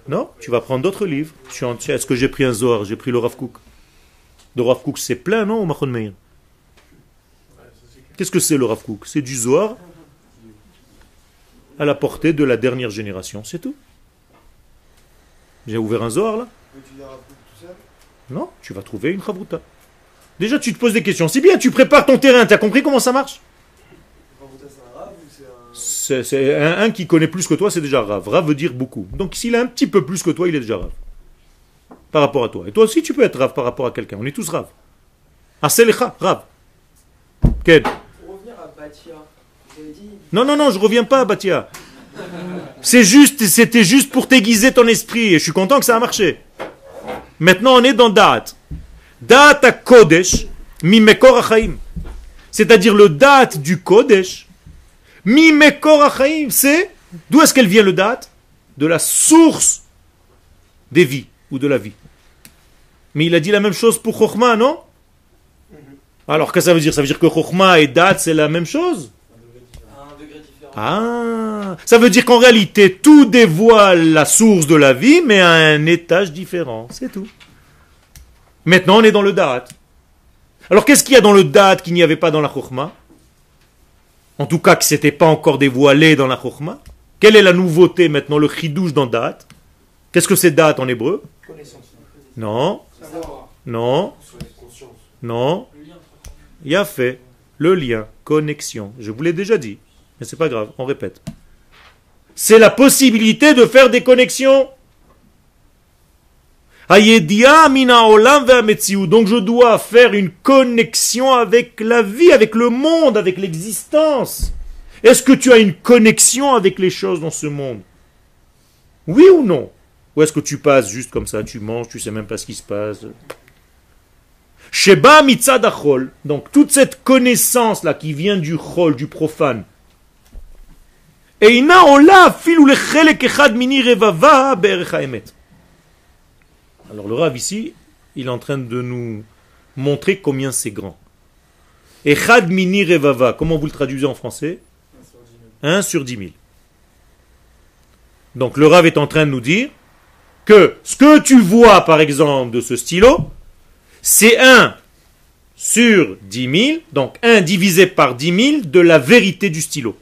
Non, tu vas prendre d'autres livres. Est-ce que j'ai pris un Zohar? J'ai pris le Rav Kook. Le Rav Kook, c'est plein, non, au Machon Meir? Qu'est-ce que c'est le Rav Kook? C'est du Zohar à la portée de la dernière génération, c'est tout. J'ai ouvert un Zohar là Non, tu vas trouver une Chavruta. Déjà, tu te poses des questions. C'est bien, tu prépares ton terrain. Tu as compris comment ça marche c'est un rave un. Qui connaît plus que toi, c'est déjà Rav. Rav veut dire beaucoup. Donc s'il a un petit peu plus que toi, il est déjà Rav. Par rapport à toi. Et toi aussi, tu peux être Rav par rapport à quelqu'un. On est tous Rav. Aselecha, Rav. Quel? Pour revenir à Batia, vous avez dit. Non, non, non, je reviens pas, Batia. C'est juste, c'était juste pour t'aiguiser ton esprit. Et je suis content que ça a marché. Maintenant, on est dans Da'at. Da'at à Kodesh, mi mekor achaim. C'est-à-dire le Da'at du Kodesh, mi mekor achaim. C'est, d'où est-ce qu'elle vient le Da'at De la source des vies, ou de la vie. Mais il a dit la même chose pour Chokhmah, non? Alors, qu'est-ce que ça veut dire? Ça veut dire que Chokhmah et Da'at, c'est la même chose? Ah, ça veut dire qu'en réalité, tout dévoile la source de la vie, mais à un étage différent. C'est tout. Maintenant, on est dans le Da'at. Alors, qu'est-ce qu'il y a dans le Da'at qu'il n'y avait pas dans la Chokhmah En tout cas, que c'était pas encore dévoilé dans la Chokhmah. Quelle est la nouveauté maintenant, le chidouche dans Da'at? Qu'est-ce que c'est Da'at en hébreu? Connaissance. Non, Savoir. non, Conscience. non. Il a fait le lien, connexion. Je vous l'ai déjà dit, mais c'est pas grave, on répète. C'est la possibilité de faire des connexions. Donc je dois faire une connexion avec la vie, avec le monde, avec l'existence. Est-ce que tu as une connexion avec les choses dans ce monde? Oui ou non? Ou est-ce que tu passes juste comme ça, tu manges, tu sais même pas ce qui se passe? Sheba mitzad achol, donc toute cette connaissance là qui vient du chol, du profane. Mini. Alors le Rav ici, il est en train de nous montrer combien c'est grand. Echad mini revava, comment vous le traduisez en français 1 sur 10 000. Donc le Rav est en train de nous dire que ce que tu vois par exemple de ce stylo, c'est 1 sur 10 000, donc 1 divisé par 10 000 de la vérité du stylo.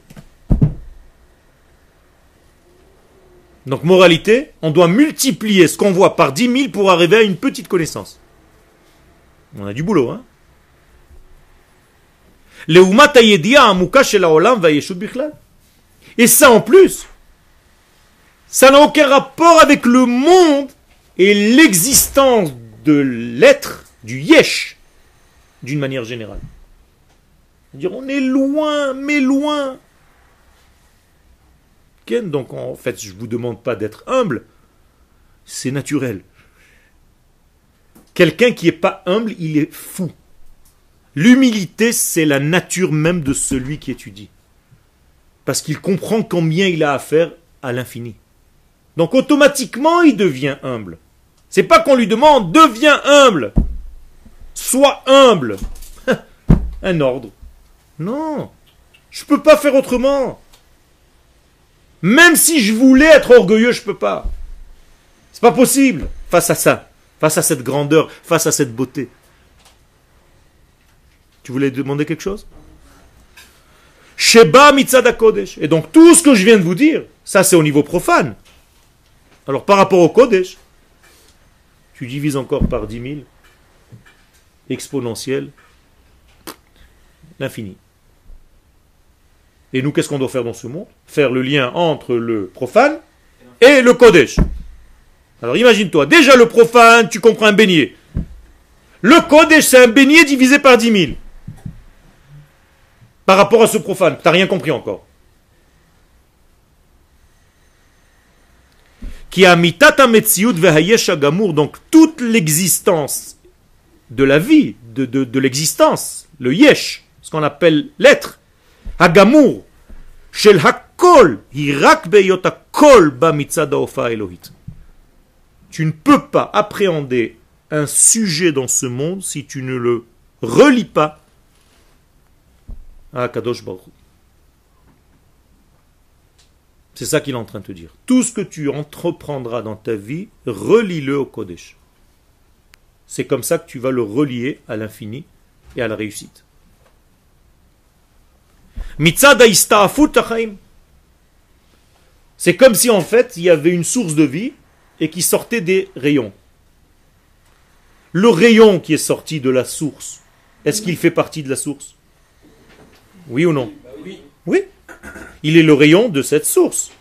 Donc moralité, on doit multiplier ce qu'on voit par 10 000 pour arriver à une petite connaissance. On a du boulot, hein. Et ça en plus, ça n'a aucun rapport avec le monde et l'existence de l'être, du yesh, d'une manière générale. On est loin, mais loin. Donc en fait, je ne vous demande pas d'être humble, c'est naturel. Quelqu'un qui n'est pas humble, il est fou. L'humilité, c'est la nature même de celui qui étudie. Parce qu'il comprend combien il a affaire à l'infini. Donc automatiquement, il devient humble. C'est pas qu'on lui demande, deviens humble. Sois humble. Un ordre. Non. Je ne peux pas faire autrement. Même si je voulais être orgueilleux, je ne peux pas. C'est pas possible face à ça, face à cette grandeur, face à cette beauté. Tu voulais demander quelque chose? Sheba mitzad Kodesh. Et donc tout ce que je viens de vous dire, ça c'est au niveau profane. Alors par rapport au Kodesh, tu divises encore par 10 000, exponentiel, l'infini. Et nous, qu'est-ce qu'on doit faire dans ce monde? Faire le lien entre le profane et le Kodesh. Alors imagine-toi, déjà le profane, tu comprends un beignet. Le Kodesh, c'est un beignet divisé par 10 000. Par rapport à ce profane, tu n'as rien compris encore. Qui a mitata donc toute l'existence de la vie, de, de, l'existence, le yesh, ce qu'on appelle l'être, agamour, Tu ne peux pas appréhender un sujet dans ce monde si tu ne le relis pas à Kadosh Baruch. C'est ça qu'il est en train de te dire. Tout ce que tu entreprendras dans ta vie, relie-le au Kodesh. C'est comme ça que tu vas le relier à l'infini et à la réussite. C'est comme si en fait il y avait une source de vie et qui sortait des rayons. Le rayon qui est sorti de la source, est-ce qu'il fait partie de la source? Oui ou non? Oui. Il est le rayon de cette source.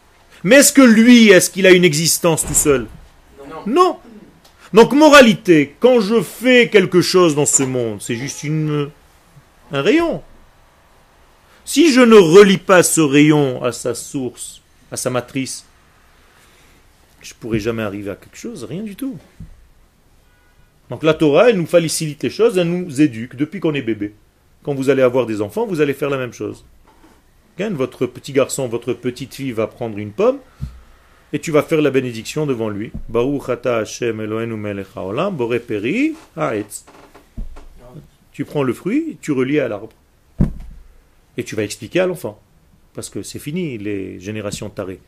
Mais est-ce que lui, est-ce qu'il a une existence tout seul? Non. Donc moralité, quand je fais quelque chose dans ce monde, c'est juste une, un rayon. Si je ne relie pas ce rayon à sa source, à sa matrice, je ne pourrai jamais arriver à quelque chose, rien du tout. Donc la Torah, elle nous facilite les choses, elle nous éduque depuis qu'on est bébé. Quand vous allez avoir des enfants, vous allez faire la même chose. Votre petit garçon, votre petite fille va prendre une pomme et tu vas faire la bénédiction devant lui. Tu prends le fruit, tu relis à l'arbre. Et tu vas expliquer à l'enfant. Parce que c'est fini les générations tarées.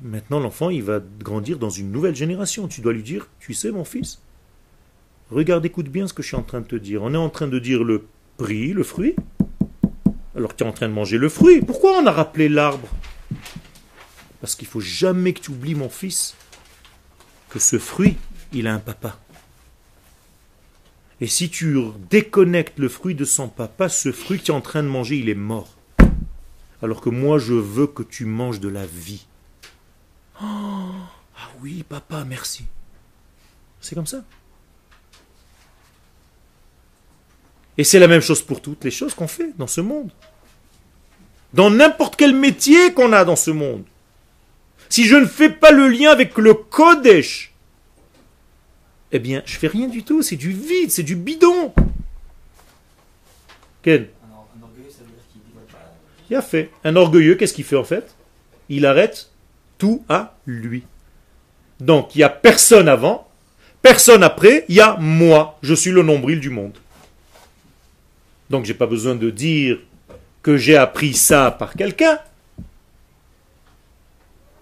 Maintenant, l'enfant, il va grandir dans une nouvelle génération. Tu dois lui dire, tu sais, mon fils, regarde, écoute bien ce que je suis en train de te dire. On est en train de dire le prix, le fruit. Alors tu es en train de manger le fruit. Pourquoi on a rappelé l'arbre? Parce qu'il faut jamais que tu oublies, mon fils, que ce fruit, il a un papa. Et si tu déconnectes le fruit de son papa, ce fruit que tu es en train de manger, il est mort. Alors que moi, je veux que tu manges de la vie. Oh, ah oui, papa, merci. C'est comme ça. Et c'est la même chose pour toutes les choses qu'on fait dans ce monde. Dans n'importe quel métier qu'on a dans ce monde. Si je ne fais pas le lien avec le Kodesh, eh bien, je fais rien du tout. C'est du vide, c'est du bidon. Ken Il a fait. Un orgueilleux, qu'est-ce qu'il fait en fait? Il arrête tout à lui. Donc il n'y a personne avant, personne après, il y a moi, je suis le nombril du monde. Donc j'ai pas besoin de dire que j'ai appris ça par quelqu'un,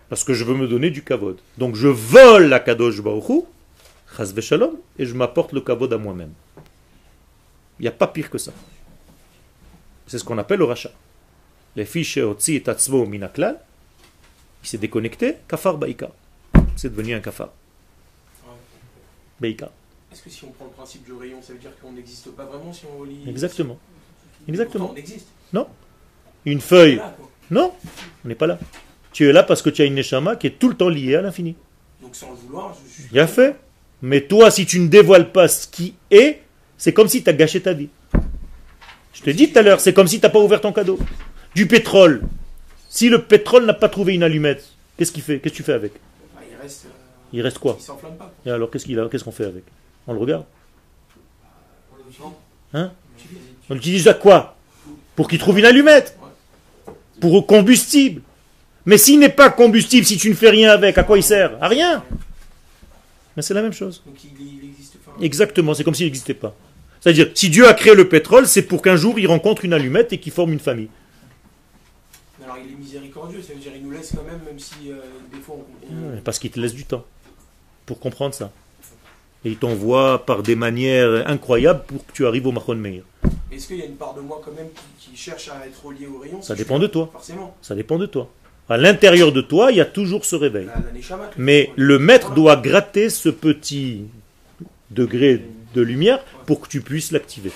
parce que je veux me donner du kavod. Donc je vole la kadosh baruchu, shalom, et je m'apporte le kavod à moi-même. Il n'y a pas pire que ça. C'est ce qu'on appelle le rachat. Les fiches et tatzvo minaklal, il s'est déconnecté, kafar baïka. C'est devenu un kafar. Baïka. Est-ce que si on prend le principe du rayon, ça veut dire qu'on n'existe pas vraiment si on Exactement. Exactement. Pourtant, on existe. Une feuille. Là. Non, on n'est pas là. Tu es là parce que tu as une neshama qui est tout le temps liée à l'infini. Donc sans le vouloir, je suis. Bien fait. Mais toi, si tu ne dévoiles pas ce qui est, c'est comme si tu as gâché ta vie. Je te dis tout à l'heure, c'est comme si tu n'as pas ouvert ton cadeau. Du pétrole. Si le pétrole n'a pas trouvé une allumette, qu'est-ce qu'il fait? Qu'est-ce que tu fais avec? Ah, il reste. euh, Il reste quoi? Il s'enflamme pas. Et alors, qu'est-ce qu'il a Qu'est-ce qu'on fait avec? On le regarde? Vend. Hein? On l'utilise. On l'utilise à quoi? Pour qu'il trouve une allumette. Pour combustible. Mais s'il n'est pas combustible, si tu ne fais rien avec, à quoi il sert? À rien. Mais c'est la même chose. Donc il, il existe. Enfin, Exactement, c'est comme s'il n'existait pas. C'est-à-dire, si Dieu a créé le pétrole, c'est pour qu'un jour il rencontre une allumette et qu'il forme une famille. Alors il est miséricordieux, ça veut dire il nous laisse quand même, même si euh, des fois on. Parce qu'il te laisse du temps pour comprendre ça. Et il t'envoie par des manières incroyables pour que tu arrives au Mahon Meir. Est-ce qu'il y a une part de moi quand même qui, qui cherche à être relié au rayon Ça si dépend de toi. Forcément. Ça dépend de toi. À l'intérieur de toi, il y a toujours ce réveil. Mais le- maître doit gratter ce petit degré de lumière pour que tu puisses l'activer.